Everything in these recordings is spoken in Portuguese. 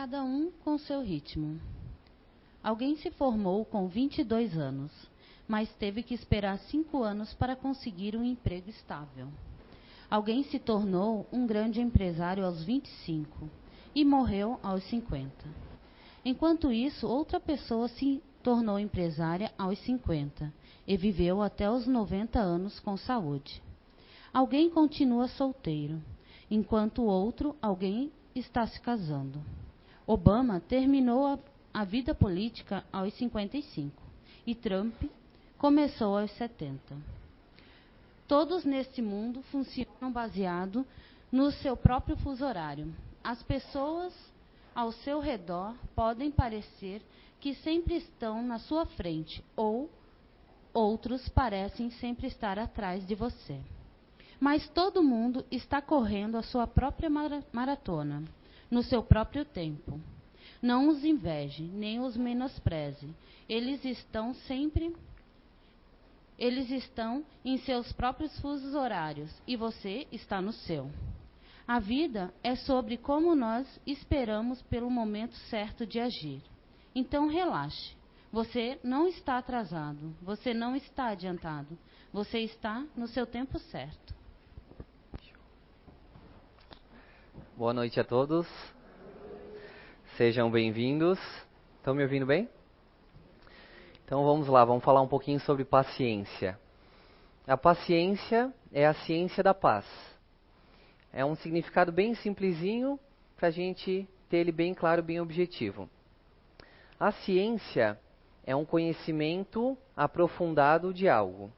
cada um com seu ritmo. Alguém se formou com 22 anos, mas teve que esperar cinco anos para conseguir um emprego estável. Alguém se tornou um grande empresário aos 25 e morreu aos 50. Enquanto isso, outra pessoa se tornou empresária aos 50 e viveu até os 90 anos com saúde. Alguém continua solteiro, enquanto outro alguém está se casando. Obama terminou a, a vida política aos 55 e Trump começou aos 70. Todos neste mundo funcionam baseado no seu próprio fuso horário. As pessoas ao seu redor podem parecer que sempre estão na sua frente ou outros parecem sempre estar atrás de você. Mas todo mundo está correndo a sua própria maratona, no seu próprio tempo. Não os inveje, nem os menospreze. Eles estão sempre eles estão em seus próprios fusos horários e você está no seu. A vida é sobre como nós esperamos pelo momento certo de agir. Então relaxe. Você não está atrasado, você não está adiantado, você está no seu tempo certo. Boa noite a todos. Sejam bem-vindos. Estão me ouvindo bem? Então vamos lá, vamos falar um pouquinho sobre paciência. A paciência é a ciência da paz. É um significado bem simplesinho para a gente ter ele bem claro, bem objetivo. A ciência é um conhecimento aprofundado de algo.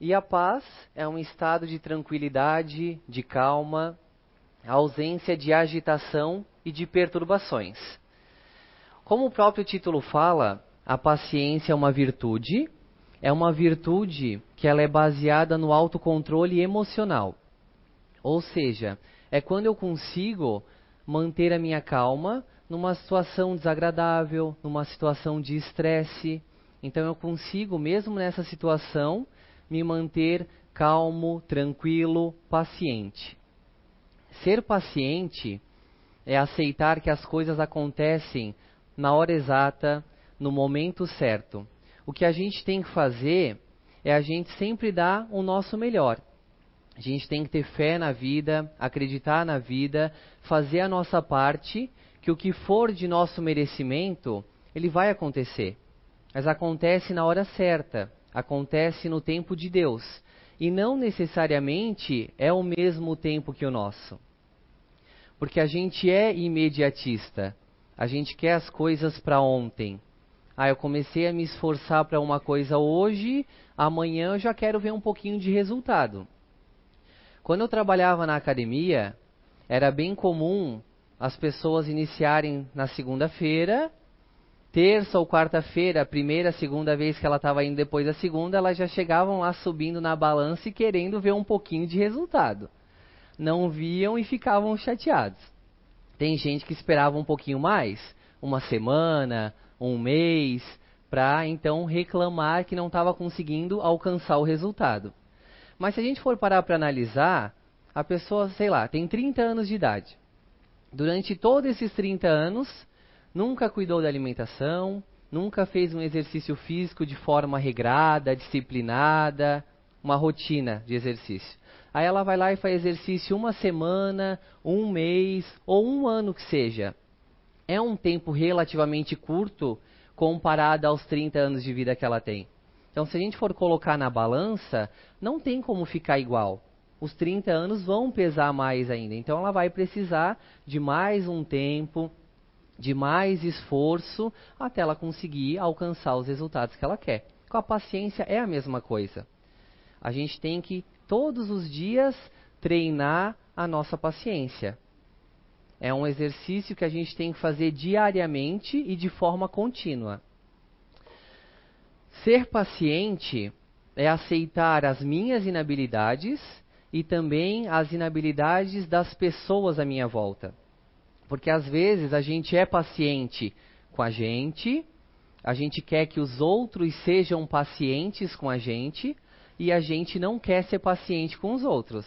E a paz é um estado de tranquilidade, de calma, a ausência de agitação e de perturbações. Como o próprio título fala, a paciência é uma virtude, é uma virtude que ela é baseada no autocontrole emocional. Ou seja, é quando eu consigo manter a minha calma numa situação desagradável, numa situação de estresse. Então eu consigo, mesmo nessa situação, me manter calmo, tranquilo, paciente. Ser paciente é aceitar que as coisas acontecem na hora exata, no momento certo. O que a gente tem que fazer é a gente sempre dar o nosso melhor. A gente tem que ter fé na vida, acreditar na vida, fazer a nossa parte, que o que for de nosso merecimento, ele vai acontecer. Mas acontece na hora certa, acontece no tempo de Deus. E não necessariamente é o mesmo tempo que o nosso. Porque a gente é imediatista. A gente quer as coisas para ontem. Ah, eu comecei a me esforçar para uma coisa hoje, amanhã eu já quero ver um pouquinho de resultado. Quando eu trabalhava na academia, era bem comum as pessoas iniciarem na segunda-feira, terça ou quarta-feira, a primeira, segunda vez que ela estava indo depois da segunda, elas já chegavam lá subindo na balança e querendo ver um pouquinho de resultado não viam e ficavam chateados. Tem gente que esperava um pouquinho mais, uma semana, um mês, para então reclamar que não estava conseguindo alcançar o resultado. Mas se a gente for parar para analisar, a pessoa, sei lá, tem 30 anos de idade. Durante todos esses 30 anos, nunca cuidou da alimentação, nunca fez um exercício físico de forma regrada, disciplinada, uma rotina de exercício. Aí ela vai lá e faz exercício uma semana, um mês ou um ano que seja. É um tempo relativamente curto comparado aos 30 anos de vida que ela tem. Então, se a gente for colocar na balança, não tem como ficar igual. Os 30 anos vão pesar mais ainda. Então, ela vai precisar de mais um tempo, de mais esforço, até ela conseguir alcançar os resultados que ela quer. Com a paciência é a mesma coisa. A gente tem que todos os dias treinar a nossa paciência. É um exercício que a gente tem que fazer diariamente e de forma contínua. Ser paciente é aceitar as minhas inabilidades e também as inabilidades das pessoas à minha volta. Porque às vezes a gente é paciente com a gente, a gente quer que os outros sejam pacientes com a gente, e a gente não quer ser paciente com os outros.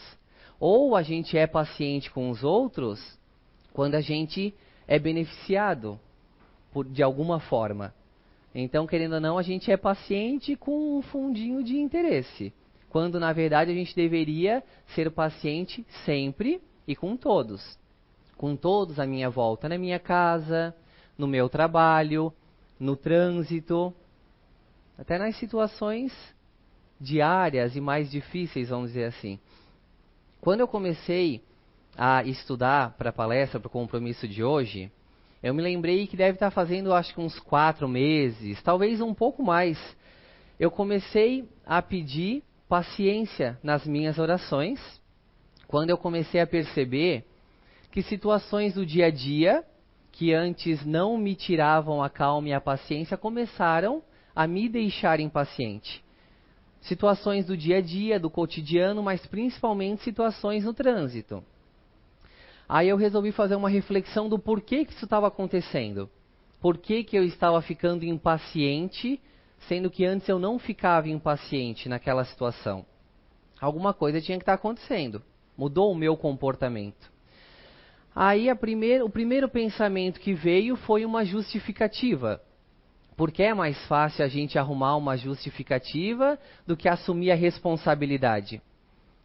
Ou a gente é paciente com os outros quando a gente é beneficiado por, de alguma forma. Então, querendo ou não, a gente é paciente com um fundinho de interesse, quando na verdade a gente deveria ser paciente sempre e com todos. Com todos à minha volta, na minha casa, no meu trabalho, no trânsito, até nas situações diárias e mais difíceis, vamos dizer assim. Quando eu comecei a estudar para a palestra, para o compromisso de hoje, eu me lembrei que deve estar fazendo, acho que uns quatro meses, talvez um pouco mais. Eu comecei a pedir paciência nas minhas orações, quando eu comecei a perceber que situações do dia a dia, que antes não me tiravam a calma e a paciência, começaram a me deixar impaciente. Situações do dia a dia, do cotidiano, mas principalmente situações no trânsito. Aí eu resolvi fazer uma reflexão do porquê que isso estava acontecendo. Por que, que eu estava ficando impaciente, sendo que antes eu não ficava impaciente naquela situação? Alguma coisa tinha que estar acontecendo. Mudou o meu comportamento. Aí primeira, o primeiro pensamento que veio foi uma justificativa. Porque é mais fácil a gente arrumar uma justificativa do que assumir a responsabilidade.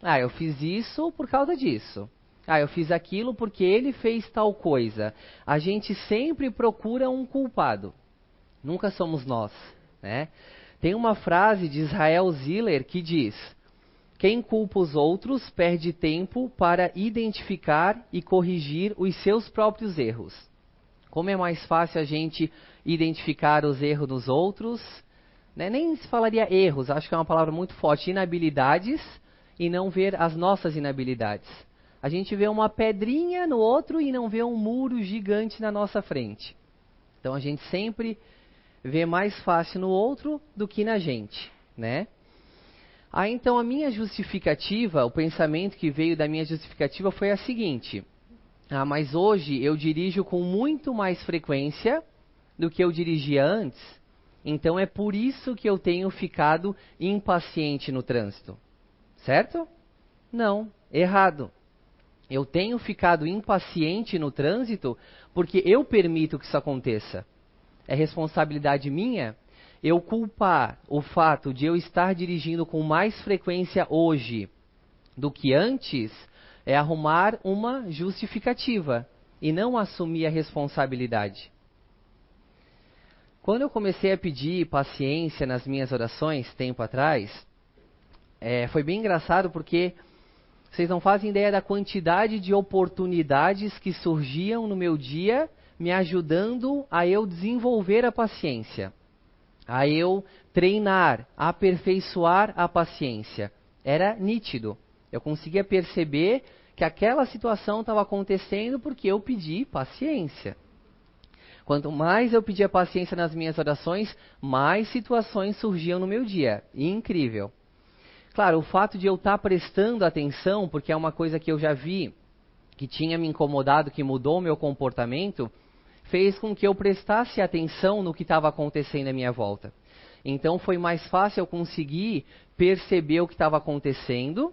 Ah, eu fiz isso por causa disso. Ah, eu fiz aquilo porque ele fez tal coisa. A gente sempre procura um culpado. Nunca somos nós, né? Tem uma frase de Israel Ziller que diz: Quem culpa os outros perde tempo para identificar e corrigir os seus próprios erros. Como é mais fácil a gente identificar os erros dos outros, né? nem se falaria erros, acho que é uma palavra muito forte, inabilidades, e não ver as nossas inabilidades. A gente vê uma pedrinha no outro e não vê um muro gigante na nossa frente. Então a gente sempre vê mais fácil no outro do que na gente, né? Aí então a minha justificativa, o pensamento que veio da minha justificativa foi a seguinte: ah, mas hoje eu dirijo com muito mais frequência do que eu dirigia antes, então é por isso que eu tenho ficado impaciente no trânsito. Certo? Não, errado. Eu tenho ficado impaciente no trânsito porque eu permito que isso aconteça. É responsabilidade minha eu culpar o fato de eu estar dirigindo com mais frequência hoje do que antes é arrumar uma justificativa e não assumir a responsabilidade. Quando eu comecei a pedir paciência nas minhas orações, tempo atrás, é, foi bem engraçado porque vocês não fazem ideia da quantidade de oportunidades que surgiam no meu dia me ajudando a eu desenvolver a paciência, a eu treinar, aperfeiçoar a paciência. Era nítido. Eu conseguia perceber que aquela situação estava acontecendo porque eu pedi paciência. Quanto mais eu pedia paciência nas minhas orações, mais situações surgiam no meu dia. Incrível. Claro, o fato de eu estar tá prestando atenção, porque é uma coisa que eu já vi que tinha me incomodado, que mudou o meu comportamento, fez com que eu prestasse atenção no que estava acontecendo à minha volta. Então foi mais fácil eu conseguir perceber o que estava acontecendo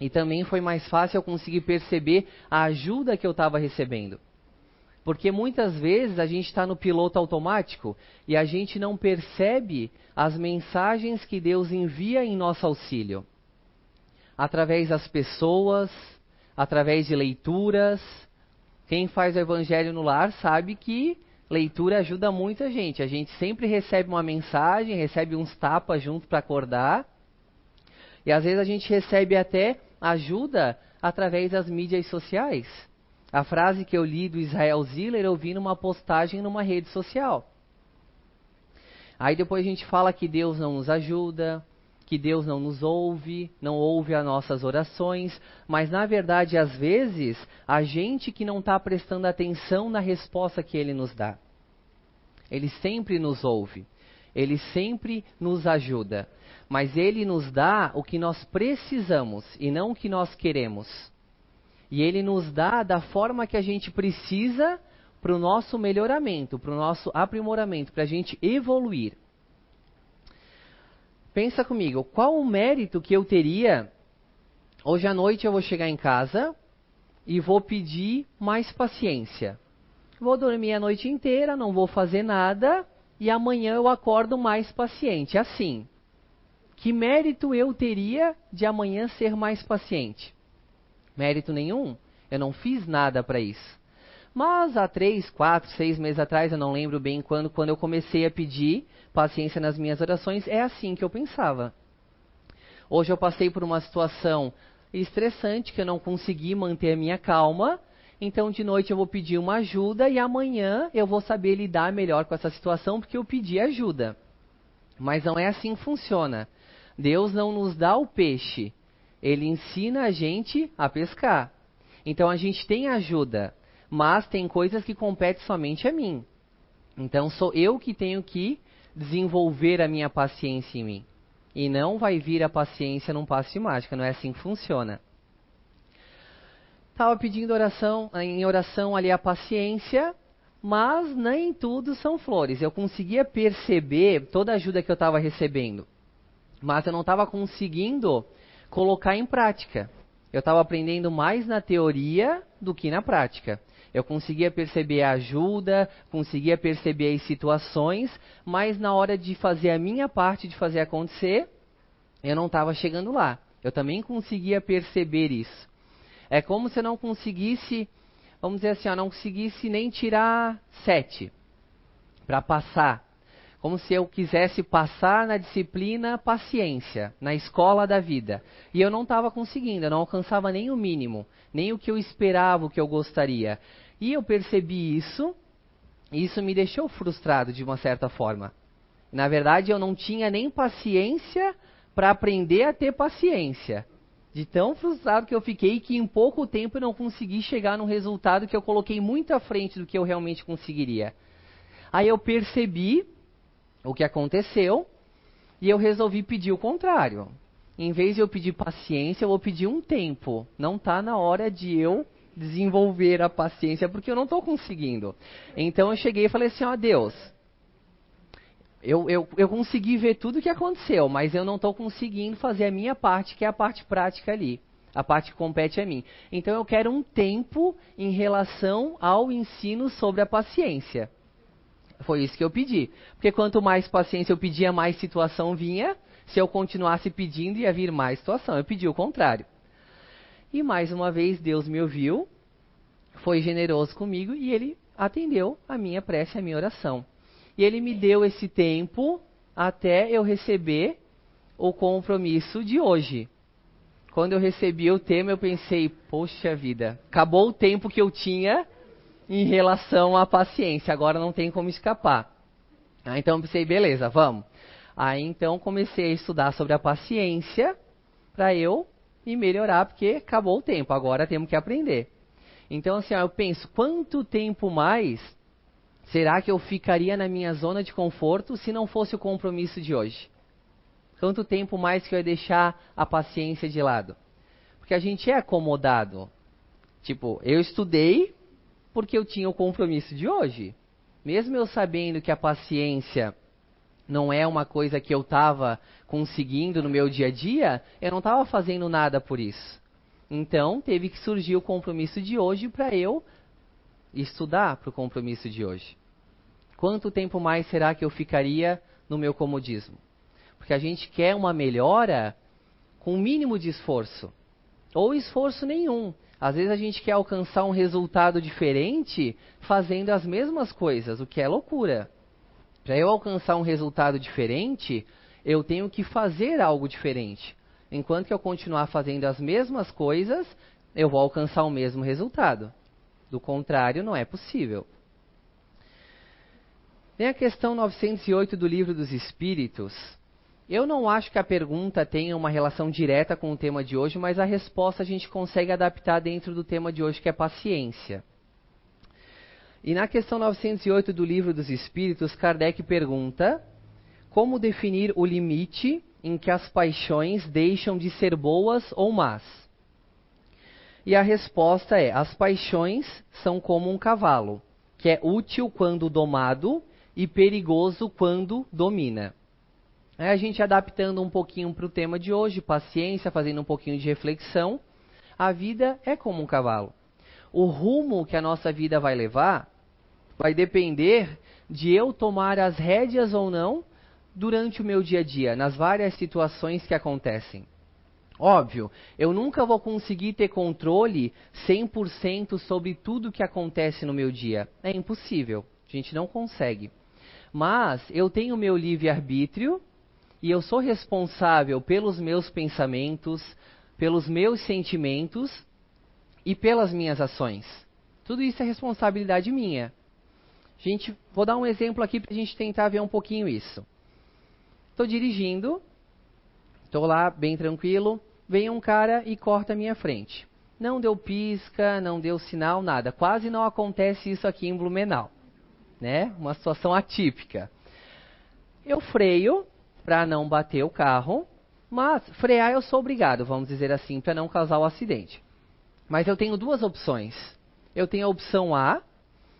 e também foi mais fácil eu conseguir perceber a ajuda que eu estava recebendo. Porque muitas vezes a gente está no piloto automático e a gente não percebe as mensagens que Deus envia em nosso auxílio. Através das pessoas, através de leituras. Quem faz o evangelho no lar sabe que leitura ajuda muita gente. A gente sempre recebe uma mensagem, recebe uns tapas junto para acordar. E às vezes a gente recebe até ajuda através das mídias sociais. A frase que eu li do Israel Ziller eu vi numa postagem numa rede social. Aí depois a gente fala que Deus não nos ajuda, que Deus não nos ouve, não ouve as nossas orações, mas na verdade, às vezes, a gente que não está prestando atenção na resposta que Ele nos dá. Ele sempre nos ouve, Ele sempre nos ajuda, mas Ele nos dá o que nós precisamos e não o que nós queremos. E ele nos dá da forma que a gente precisa para o nosso melhoramento, para o nosso aprimoramento, para a gente evoluir. Pensa comigo, qual o mérito que eu teria? Hoje à noite eu vou chegar em casa e vou pedir mais paciência. vou dormir a noite inteira, não vou fazer nada e amanhã eu acordo mais paciente. Assim, que mérito eu teria de amanhã ser mais paciente? Mérito nenhum. Eu não fiz nada para isso. Mas há três, quatro, seis meses atrás, eu não lembro bem quando, quando eu comecei a pedir paciência nas minhas orações, é assim que eu pensava. Hoje eu passei por uma situação estressante que eu não consegui manter a minha calma. Então de noite eu vou pedir uma ajuda e amanhã eu vou saber lidar melhor com essa situação porque eu pedi ajuda. Mas não é assim que funciona. Deus não nos dá o peixe, ele ensina a gente a pescar. Então a gente tem ajuda, mas tem coisas que competem somente a mim. Então sou eu que tenho que desenvolver a minha paciência em mim. E não vai vir a paciência num passo de mágica, não é assim que funciona. Estava pedindo oração, em oração ali a paciência, mas nem tudo são flores. Eu conseguia perceber toda a ajuda que eu estava recebendo, mas eu não estava conseguindo colocar em prática. Eu estava aprendendo mais na teoria do que na prática. Eu conseguia perceber a ajuda, conseguia perceber as situações, mas na hora de fazer a minha parte de fazer acontecer, eu não estava chegando lá. Eu também conseguia perceber isso. É como se eu não conseguisse, vamos dizer assim, eu não conseguisse nem tirar sete para passar. Como se eu quisesse passar na disciplina paciência, na escola da vida. E eu não estava conseguindo, eu não alcançava nem o mínimo, nem o que eu esperava, o que eu gostaria. E eu percebi isso, e isso me deixou frustrado de uma certa forma. Na verdade, eu não tinha nem paciência para aprender a ter paciência. De tão frustrado que eu fiquei que em pouco tempo eu não consegui chegar no resultado que eu coloquei muito à frente do que eu realmente conseguiria. Aí eu percebi o que aconteceu e eu resolvi pedir o contrário. Em vez de eu pedir paciência, eu vou pedir um tempo. Não está na hora de eu desenvolver a paciência, porque eu não estou conseguindo. Então eu cheguei e falei assim, ó oh, Deus, eu, eu, eu consegui ver tudo o que aconteceu, mas eu não estou conseguindo fazer a minha parte, que é a parte prática ali. A parte que compete a mim. Então eu quero um tempo em relação ao ensino sobre a paciência. Foi isso que eu pedi. Porque quanto mais paciência eu pedia, mais situação vinha. Se eu continuasse pedindo, ia vir mais situação. Eu pedi o contrário. E mais uma vez Deus me ouviu, foi generoso comigo e ele atendeu a minha prece, a minha oração. E ele me deu esse tempo até eu receber o compromisso de hoje. Quando eu recebi o tema, eu pensei, poxa vida, acabou o tempo que eu tinha em relação à paciência, agora não tem como escapar. Ah, então eu pensei, beleza, vamos. Aí então comecei a estudar sobre a paciência para eu e melhorar, porque acabou o tempo, agora temos que aprender. Então, assim, ó, eu penso, quanto tempo mais será que eu ficaria na minha zona de conforto se não fosse o compromisso de hoje? Quanto tempo mais que eu ia deixar a paciência de lado? Porque a gente é acomodado. Tipo, eu estudei porque eu tinha o compromisso de hoje. Mesmo eu sabendo que a paciência não é uma coisa que eu estava conseguindo no meu dia a dia, eu não estava fazendo nada por isso. Então, teve que surgir o compromisso de hoje para eu estudar para o compromisso de hoje. Quanto tempo mais será que eu ficaria no meu comodismo? Porque a gente quer uma melhora com o mínimo de esforço, ou esforço nenhum. Às vezes a gente quer alcançar um resultado diferente fazendo as mesmas coisas, o que é loucura. Para eu alcançar um resultado diferente, eu tenho que fazer algo diferente. Enquanto que eu continuar fazendo as mesmas coisas, eu vou alcançar o mesmo resultado. Do contrário, não é possível. Vem a questão 908 do Livro dos Espíritos. Eu não acho que a pergunta tenha uma relação direta com o tema de hoje, mas a resposta a gente consegue adaptar dentro do tema de hoje, que é paciência. E na questão 908 do Livro dos Espíritos, Kardec pergunta: como definir o limite em que as paixões deixam de ser boas ou más? E a resposta é: as paixões são como um cavalo, que é útil quando domado e perigoso quando domina. É a gente adaptando um pouquinho para o tema de hoje, paciência, fazendo um pouquinho de reflexão. A vida é como um cavalo. O rumo que a nossa vida vai levar vai depender de eu tomar as rédeas ou não durante o meu dia a dia, nas várias situações que acontecem. Óbvio, eu nunca vou conseguir ter controle 100% sobre tudo que acontece no meu dia. É impossível. A gente não consegue. Mas eu tenho meu livre-arbítrio e eu sou responsável pelos meus pensamentos, pelos meus sentimentos e pelas minhas ações. Tudo isso é responsabilidade minha. Gente, vou dar um exemplo aqui para a gente tentar ver um pouquinho isso. Estou dirigindo, estou lá bem tranquilo, vem um cara e corta a minha frente. Não deu pisca, não deu sinal, nada. Quase não acontece isso aqui em Blumenau. Né? Uma situação atípica. Eu freio para não bater o carro, mas frear eu sou obrigado, vamos dizer assim, para não causar o acidente. Mas eu tenho duas opções. Eu tenho a opção A,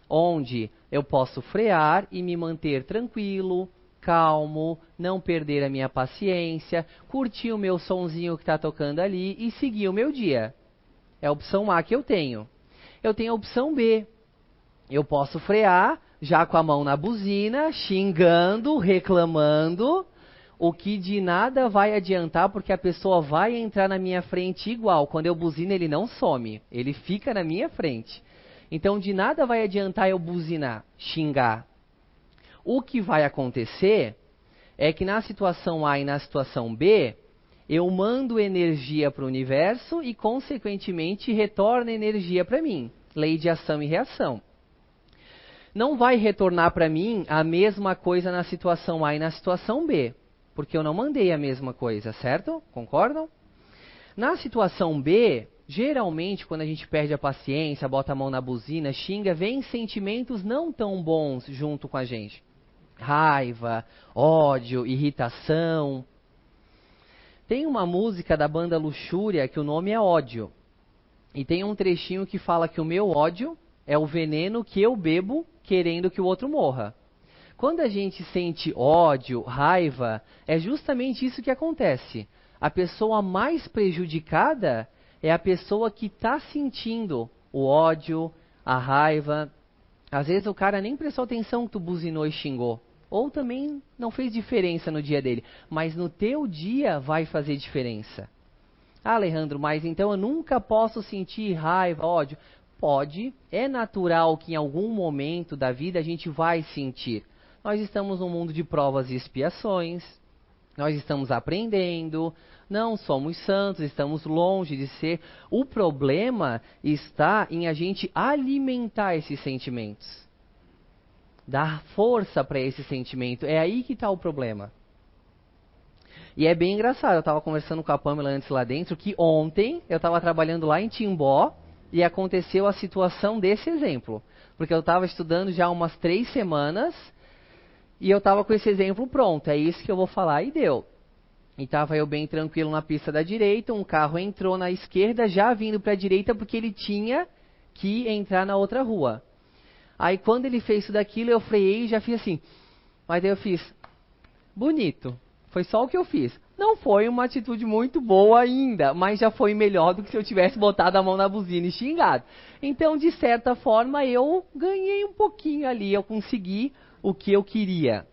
onde eu posso frear e me manter tranquilo, calmo, não perder a minha paciência, curtir o meu sonzinho que está tocando ali e seguir o meu dia. É a opção A que eu tenho. Eu tenho a opção B. Eu posso frear, já com a mão na buzina, xingando, reclamando, o que de nada vai adiantar, porque a pessoa vai entrar na minha frente igual. Quando eu buzino, ele não some, ele fica na minha frente. Então, de nada vai adiantar eu buzinar, xingar. O que vai acontecer é que na situação A e na situação B, eu mando energia para o universo e, consequentemente, retorna energia para mim. Lei de ação e reação. Não vai retornar para mim a mesma coisa na situação A e na situação B, porque eu não mandei a mesma coisa, certo? Concordam? Na situação B, Geralmente, quando a gente perde a paciência, bota a mão na buzina, xinga, vem sentimentos não tão bons junto com a gente. Raiva, ódio, irritação. Tem uma música da banda Luxúria que o nome é Ódio. E tem um trechinho que fala que o meu ódio é o veneno que eu bebo querendo que o outro morra. Quando a gente sente ódio, raiva, é justamente isso que acontece. A pessoa mais prejudicada é a pessoa que está sentindo o ódio, a raiva. Às vezes o cara nem prestou atenção que tu buzinou e xingou. Ou também não fez diferença no dia dele. Mas no teu dia vai fazer diferença. Ah, Alejandro, mas então eu nunca posso sentir raiva, ódio. Pode, é natural que em algum momento da vida a gente vai sentir. Nós estamos num mundo de provas e expiações. Nós estamos aprendendo, não somos santos, estamos longe de ser. O problema está em a gente alimentar esses sentimentos. Dar força para esse sentimento. É aí que está o problema. E é bem engraçado, eu estava conversando com a Pamela antes lá dentro, que ontem eu estava trabalhando lá em Timbó e aconteceu a situação desse exemplo. Porque eu estava estudando já umas três semanas e eu estava com esse exemplo pronto. É isso que eu vou falar e deu. E estava eu bem tranquilo na pista da direita, um carro entrou na esquerda, já vindo para a direita, porque ele tinha que entrar na outra rua. Aí quando ele fez isso daquilo, eu freiei e já fiz assim. Mas daí eu fiz, bonito. Foi só o que eu fiz. Não foi uma atitude muito boa ainda, mas já foi melhor do que se eu tivesse botado a mão na buzina e xingado. Então, de certa forma, eu ganhei um pouquinho ali, eu consegui o que eu queria.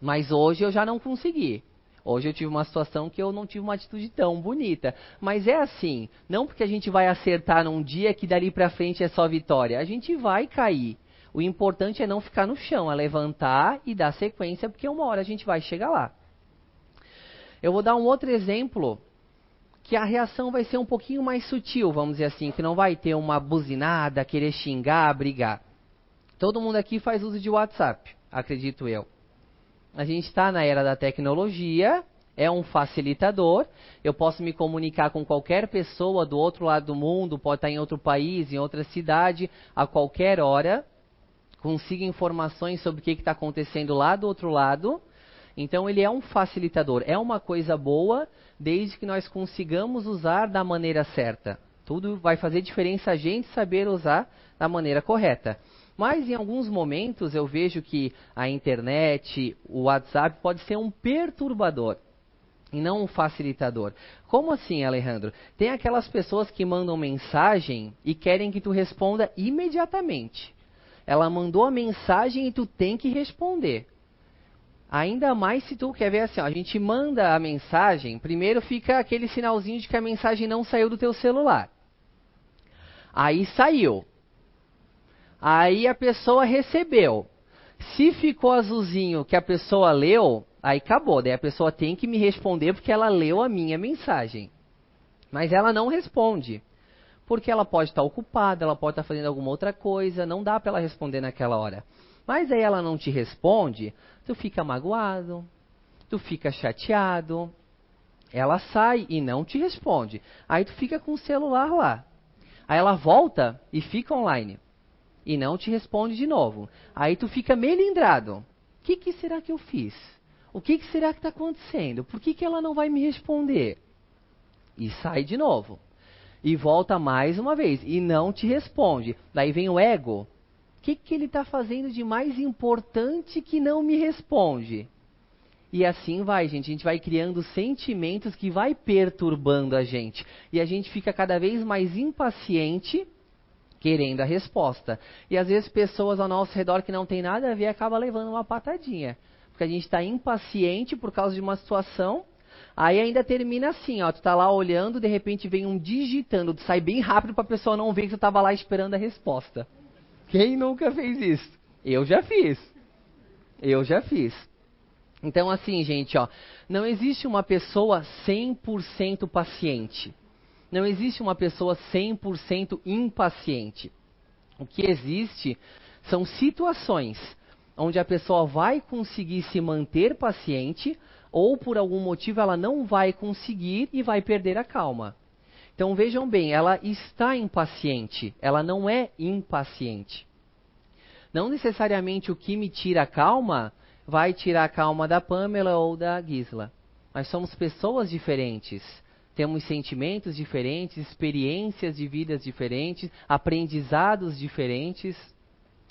Mas hoje eu já não consegui. Hoje eu tive uma situação que eu não tive uma atitude tão bonita. Mas é assim, não porque a gente vai acertar num dia que dali para frente é só vitória. A gente vai cair. O importante é não ficar no chão, é levantar e dar sequência, porque uma hora a gente vai chegar lá. Eu vou dar um outro exemplo que a reação vai ser um pouquinho mais sutil, vamos dizer assim, que não vai ter uma buzinada, querer xingar, brigar. Todo mundo aqui faz uso de WhatsApp, acredito eu a gente está na era da tecnologia, é um facilitador. Eu posso me comunicar com qualquer pessoa do outro lado do mundo, pode estar em outro país, em outra cidade, a qualquer hora. Consigo informações sobre o que está acontecendo lá do outro lado. Então, ele é um facilitador. É uma coisa boa, desde que nós consigamos usar da maneira certa. Tudo vai fazer diferença a gente saber usar da maneira correta. Mas em alguns momentos eu vejo que a internet, o WhatsApp pode ser um perturbador e não um facilitador. Como assim, Alejandro? Tem aquelas pessoas que mandam mensagem e querem que tu responda imediatamente. Ela mandou a mensagem e tu tem que responder. Ainda mais se tu quer ver assim, ó, a gente manda a mensagem, primeiro fica aquele sinalzinho de que a mensagem não saiu do teu celular. Aí saiu. Aí a pessoa recebeu. Se ficou azulzinho que a pessoa leu, aí acabou. Daí a pessoa tem que me responder porque ela leu a minha mensagem. Mas ela não responde. Porque ela pode estar ocupada, ela pode estar fazendo alguma outra coisa, não dá para ela responder naquela hora. Mas aí ela não te responde, tu fica magoado, tu fica chateado. Ela sai e não te responde. Aí tu fica com o celular lá. Aí ela volta e fica online. E não te responde de novo. Aí tu fica melindrado. O que, que será que eu fiz? O que, que será que está acontecendo? Por que, que ela não vai me responder? E sai de novo. E volta mais uma vez. E não te responde. Daí vem o ego que, que ele está fazendo de mais importante que não me responde? E assim vai, gente. A gente vai criando sentimentos que vai perturbando a gente. E a gente fica cada vez mais impaciente querendo a resposta. E às vezes pessoas ao nosso redor que não tem nada a ver acaba levando uma patadinha. Porque a gente está impaciente por causa de uma situação. Aí ainda termina assim, ó. Tu tá lá olhando, de repente vem um digitando. Tu sai bem rápido para a pessoa não ver que tu estava lá esperando a resposta. Quem nunca fez isso? Eu já fiz. Eu já fiz. Então, assim, gente, ó, não existe uma pessoa 100% paciente. Não existe uma pessoa 100% impaciente. O que existe são situações onde a pessoa vai conseguir se manter paciente ou por algum motivo ela não vai conseguir e vai perder a calma. Então vejam bem, ela está impaciente, ela não é impaciente. Não necessariamente o que me tira a calma vai tirar a calma da Pamela ou da Gisla. Mas somos pessoas diferentes. Temos sentimentos diferentes, experiências de vidas diferentes, aprendizados diferentes.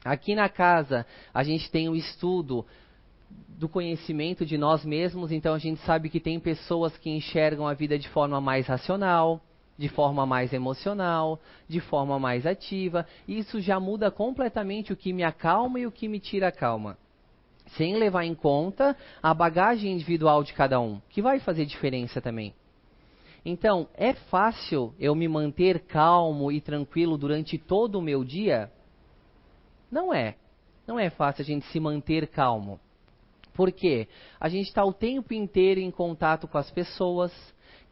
Aqui na casa, a gente tem o estudo do conhecimento de nós mesmos, então a gente sabe que tem pessoas que enxergam a vida de forma mais racional, de forma mais emocional, de forma mais ativa. Isso já muda completamente o que me acalma e o que me tira a calma. Sem levar em conta a bagagem individual de cada um, que vai fazer diferença também. Então, é fácil eu me manter calmo e tranquilo durante todo o meu dia? Não é. Não é fácil a gente se manter calmo. Por quê? A gente está o tempo inteiro em contato com as pessoas,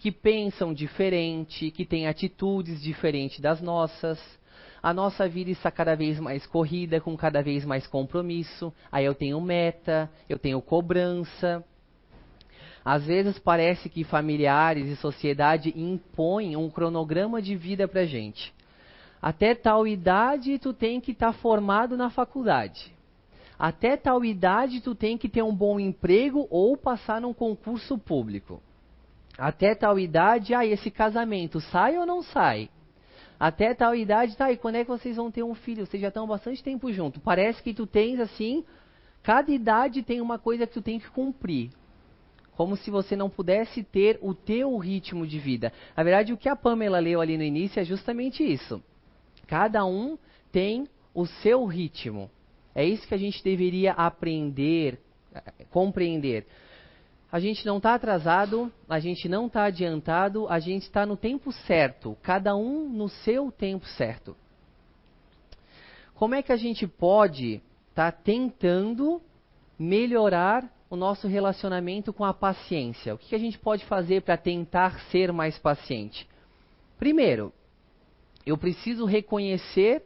que pensam diferente, que têm atitudes diferentes das nossas. A nossa vida está cada vez mais corrida, com cada vez mais compromisso. Aí eu tenho meta, eu tenho cobrança. Às vezes parece que familiares e sociedade impõem um cronograma de vida para gente. Até tal idade tu tem que estar tá formado na faculdade. Até tal idade tu tem que ter um bom emprego ou passar num concurso público. Até tal idade, ah, esse casamento sai ou não sai? Até tal idade, tá, e quando é que vocês vão ter um filho? Vocês já estão bastante tempo junto. Parece que tu tens assim, cada idade tem uma coisa que tu tem que cumprir. Como se você não pudesse ter o teu ritmo de vida. Na verdade, o que a Pamela leu ali no início é justamente isso. Cada um tem o seu ritmo. É isso que a gente deveria aprender, compreender. A gente não está atrasado, a gente não está adiantado, a gente está no tempo certo, cada um no seu tempo certo. Como é que a gente pode estar tá tentando melhorar o nosso relacionamento com a paciência? O que a gente pode fazer para tentar ser mais paciente? Primeiro, eu preciso reconhecer,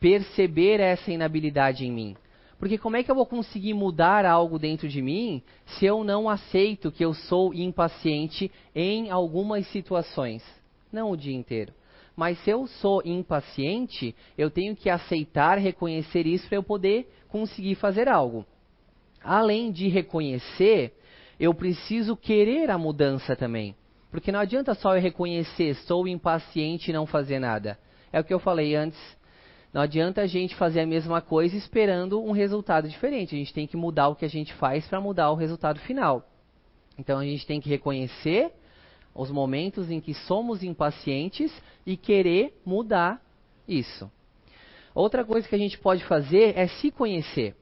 perceber essa inabilidade em mim. Porque como é que eu vou conseguir mudar algo dentro de mim se eu não aceito que eu sou impaciente em algumas situações? Não o dia inteiro. Mas se eu sou impaciente, eu tenho que aceitar, reconhecer isso para eu poder conseguir fazer algo. Além de reconhecer, eu preciso querer a mudança também. Porque não adianta só eu reconhecer, sou impaciente e não fazer nada. É o que eu falei antes não adianta a gente fazer a mesma coisa esperando um resultado diferente. A gente tem que mudar o que a gente faz para mudar o resultado final. Então a gente tem que reconhecer os momentos em que somos impacientes e querer mudar isso. Outra coisa que a gente pode fazer é se conhecer.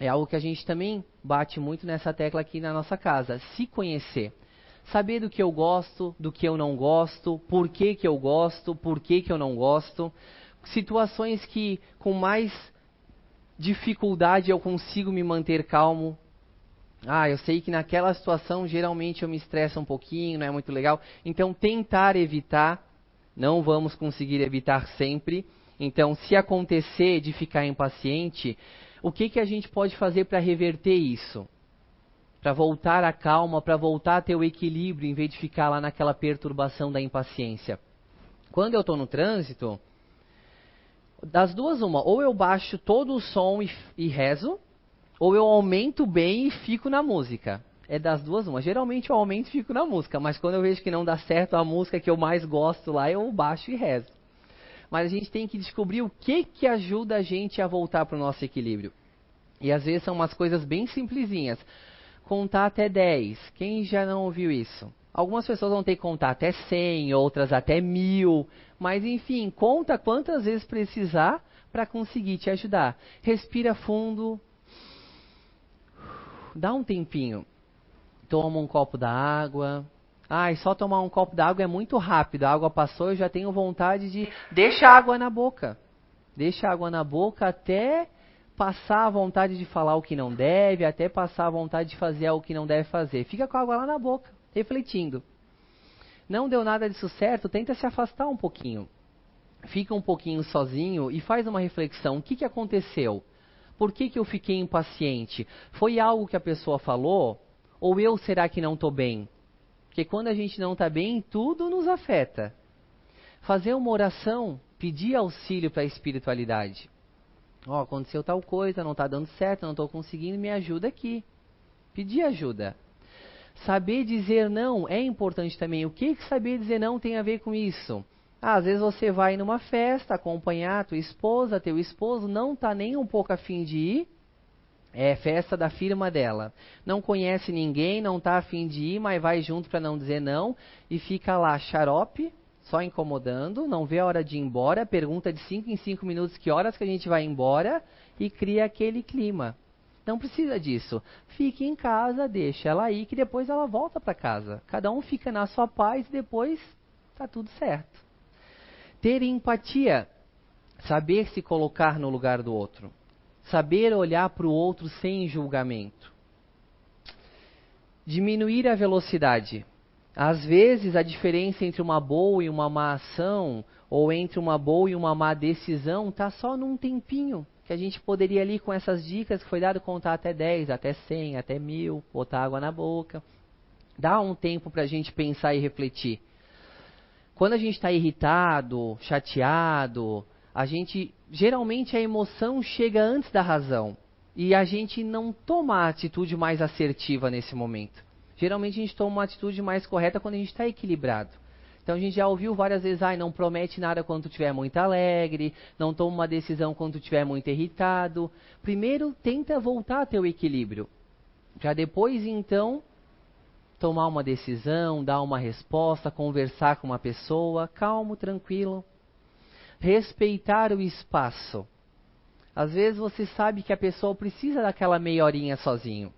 É algo que a gente também bate muito nessa tecla aqui na nossa casa. Se conhecer. Saber do que eu gosto, do que eu não gosto, por que, que eu gosto, por que, que eu não gosto. Situações que com mais dificuldade eu consigo me manter calmo. Ah, eu sei que naquela situação geralmente eu me estresso um pouquinho, não é muito legal. Então tentar evitar, não vamos conseguir evitar sempre. Então, se acontecer de ficar impaciente, o que, que a gente pode fazer para reverter isso? Para voltar à calma, para voltar a ter o equilíbrio, em vez de ficar lá naquela perturbação da impaciência. Quando eu estou no trânsito, das duas, uma, ou eu baixo todo o som e, e rezo, ou eu aumento bem e fico na música. É das duas, uma. Geralmente eu aumento e fico na música, mas quando eu vejo que não dá certo a música que eu mais gosto lá, eu baixo e rezo mas a gente tem que descobrir o que, que ajuda a gente a voltar para o nosso equilíbrio. E às vezes são umas coisas bem simplesinhas. Contar até 10. Quem já não ouviu isso? Algumas pessoas vão ter que contar até 100, outras até 1000. Mas enfim, conta quantas vezes precisar para conseguir te ajudar. Respira fundo. Dá um tempinho. Toma um copo da água. Ai, só tomar um copo d'água é muito rápido. A água passou, eu já tenho vontade de. Deixa a água na boca. Deixa a água na boca até passar a vontade de falar o que não deve, até passar a vontade de fazer o que não deve fazer. Fica com a água lá na boca, refletindo. Não deu nada disso certo, tenta se afastar um pouquinho. Fica um pouquinho sozinho e faz uma reflexão. O que, que aconteceu? Por que, que eu fiquei impaciente? Foi algo que a pessoa falou? Ou eu será que não estou bem? Porque quando a gente não está bem, tudo nos afeta. Fazer uma oração, pedir auxílio para a espiritualidade. Ó, oh, aconteceu tal coisa, não está dando certo, não estou conseguindo, me ajuda aqui. Pedir ajuda. Saber dizer não é importante também. O que, que saber dizer não tem a ver com isso? Ah, às vezes você vai numa festa acompanhar a tua esposa, teu esposo não está nem um pouco afim de ir, é festa da firma dela. Não conhece ninguém, não está afim de ir, mas vai junto para não dizer não e fica lá xarope, só incomodando, não vê a hora de ir embora, pergunta de 5 em 5 minutos que horas que a gente vai embora e cria aquele clima. Não precisa disso. Fique em casa, deixa ela ir que depois ela volta para casa. Cada um fica na sua paz e depois está tudo certo. Ter empatia, saber se colocar no lugar do outro saber olhar para o outro sem julgamento. Diminuir a velocidade. Às vezes, a diferença entre uma boa e uma má ação, ou entre uma boa e uma má decisão, está só num tempinho. Que a gente poderia ali, com essas dicas que foi dado, contar até 10, até 100, até 1000, botar água na boca. Dá um tempo para a gente pensar e refletir. Quando a gente está irritado, chateado, a gente geralmente a emoção chega antes da razão e a gente não toma a atitude mais assertiva nesse momento. Geralmente a gente toma uma atitude mais correta quando a gente está equilibrado. Então a gente já ouviu várias vezes, ai, não promete nada quando tu estiver muito alegre, não toma uma decisão quando tu estiver muito irritado. Primeiro tenta voltar a ter o equilíbrio. Já depois então tomar uma decisão, dar uma resposta, conversar com uma pessoa, calmo, tranquilo respeitar o espaço. Às vezes você sabe que a pessoa precisa daquela meia horinha sozinho.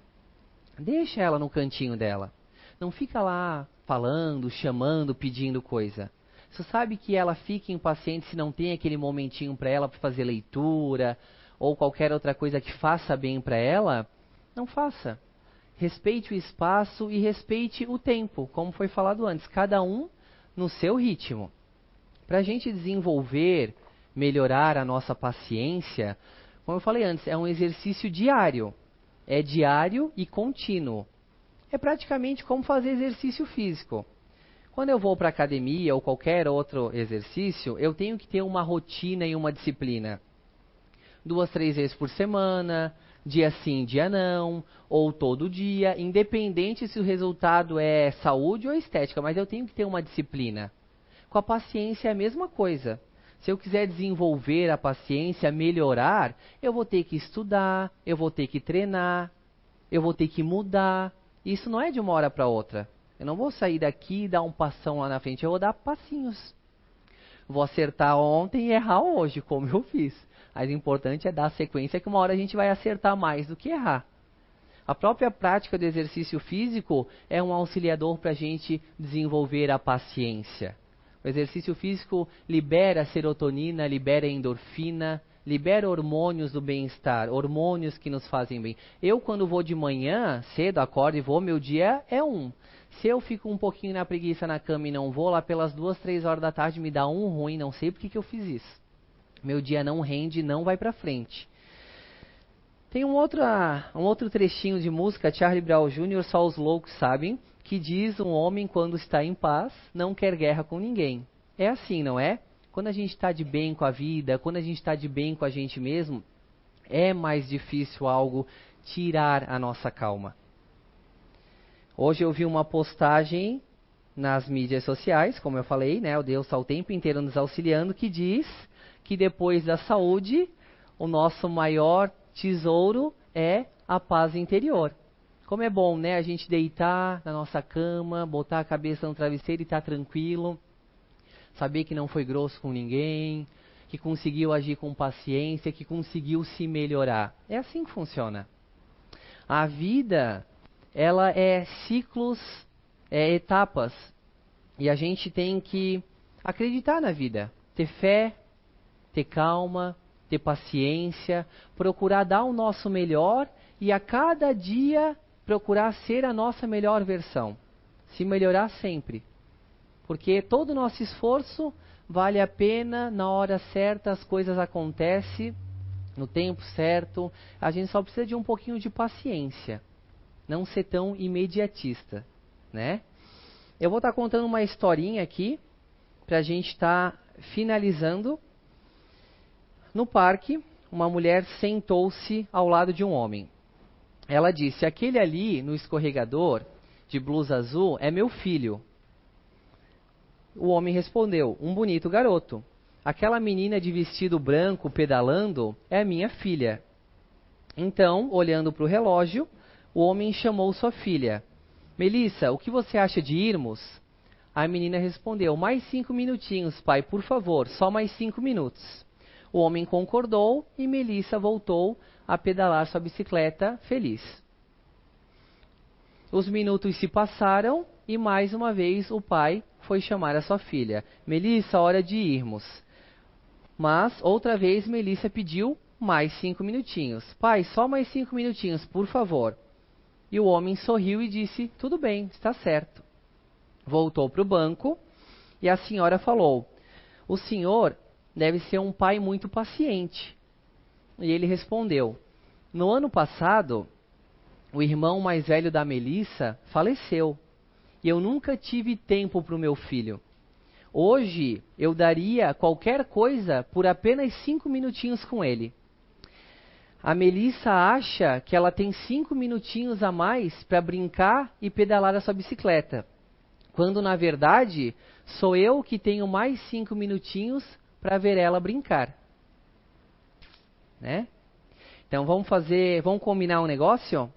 Deixa ela no cantinho dela. Não fica lá falando, chamando, pedindo coisa. Você sabe que ela fica impaciente se não tem aquele momentinho para ela para fazer leitura ou qualquer outra coisa que faça bem para ela, não faça. Respeite o espaço e respeite o tempo, como foi falado antes, cada um no seu ritmo. Para a gente desenvolver, melhorar a nossa paciência, como eu falei antes, é um exercício diário. É diário e contínuo. É praticamente como fazer exercício físico. Quando eu vou para academia ou qualquer outro exercício, eu tenho que ter uma rotina e uma disciplina. Duas, três vezes por semana, dia sim, dia não, ou todo dia, independente se o resultado é saúde ou estética, mas eu tenho que ter uma disciplina. Com a paciência é a mesma coisa. Se eu quiser desenvolver a paciência, melhorar, eu vou ter que estudar, eu vou ter que treinar, eu vou ter que mudar. Isso não é de uma hora para outra. Eu não vou sair daqui e dar um passão lá na frente, eu vou dar passinhos. Vou acertar ontem e errar hoje, como eu fiz. Mas o importante é dar sequência que uma hora a gente vai acertar mais do que errar. A própria prática do exercício físico é um auxiliador para a gente desenvolver a paciência. O exercício físico libera serotonina, libera endorfina, libera hormônios do bem-estar, hormônios que nos fazem bem. Eu, quando vou de manhã, cedo, acordo e vou, meu dia é um. Se eu fico um pouquinho na preguiça na cama e não vou, lá pelas duas, três horas da tarde me dá um ruim, não sei por que, eu fiz isso. Meu dia não rende, não vai para frente. Tem um outro, um outro trechinho de música, Charlie Brown Jr., só os loucos sabem, que diz um homem quando está em paz não quer guerra com ninguém. É assim, não é? Quando a gente está de bem com a vida, quando a gente está de bem com a gente mesmo, é mais difícil algo tirar a nossa calma. Hoje eu vi uma postagem nas mídias sociais, como eu falei, né? O Deus está o tempo inteiro nos auxiliando, que diz que depois da saúde, o nosso maior tesouro é a paz interior. Como é bom, né? A gente deitar na nossa cama, botar a cabeça no travesseiro e estar tá tranquilo. Saber que não foi grosso com ninguém, que conseguiu agir com paciência, que conseguiu se melhorar. É assim que funciona. A vida, ela é ciclos, é etapas. E a gente tem que acreditar na vida, ter fé, ter calma, ter paciência, procurar dar o nosso melhor e a cada dia procurar ser a nossa melhor versão. Se melhorar sempre. Porque todo o nosso esforço vale a pena, na hora certa as coisas acontecem, no tempo certo. A gente só precisa de um pouquinho de paciência. Não ser tão imediatista, né? Eu vou estar contando uma historinha aqui para a gente estar tá finalizando no parque, uma mulher sentou-se ao lado de um homem. Ela disse: Aquele ali no escorregador, de blusa azul, é meu filho. O homem respondeu: Um bonito garoto. Aquela menina de vestido branco pedalando é minha filha. Então, olhando para o relógio, o homem chamou sua filha. Melissa, o que você acha de irmos? A menina respondeu: Mais cinco minutinhos, pai, por favor, só mais cinco minutos. O homem concordou e Melissa voltou a pedalar sua bicicleta feliz. Os minutos se passaram e mais uma vez o pai foi chamar a sua filha. Melissa, hora de irmos. Mas outra vez Melissa pediu mais cinco minutinhos. Pai, só mais cinco minutinhos, por favor. E o homem sorriu e disse: Tudo bem, está certo. Voltou para o banco e a senhora falou: O senhor deve ser um pai muito paciente. E ele respondeu: No ano passado, o irmão mais velho da Melissa faleceu. E eu nunca tive tempo para o meu filho. Hoje eu daria qualquer coisa por apenas cinco minutinhos com ele. A Melissa acha que ela tem cinco minutinhos a mais para brincar e pedalar a sua bicicleta, quando na verdade sou eu que tenho mais cinco minutinhos para ver ela brincar. Né? Então vamos fazer, vamos combinar um negócio?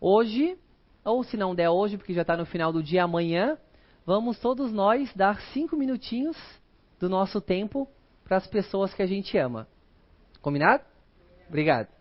Hoje, ou se não der hoje, porque já está no final do dia, amanhã, vamos todos nós dar cinco minutinhos do nosso tempo para as pessoas que a gente ama. Combinado? Obrigado.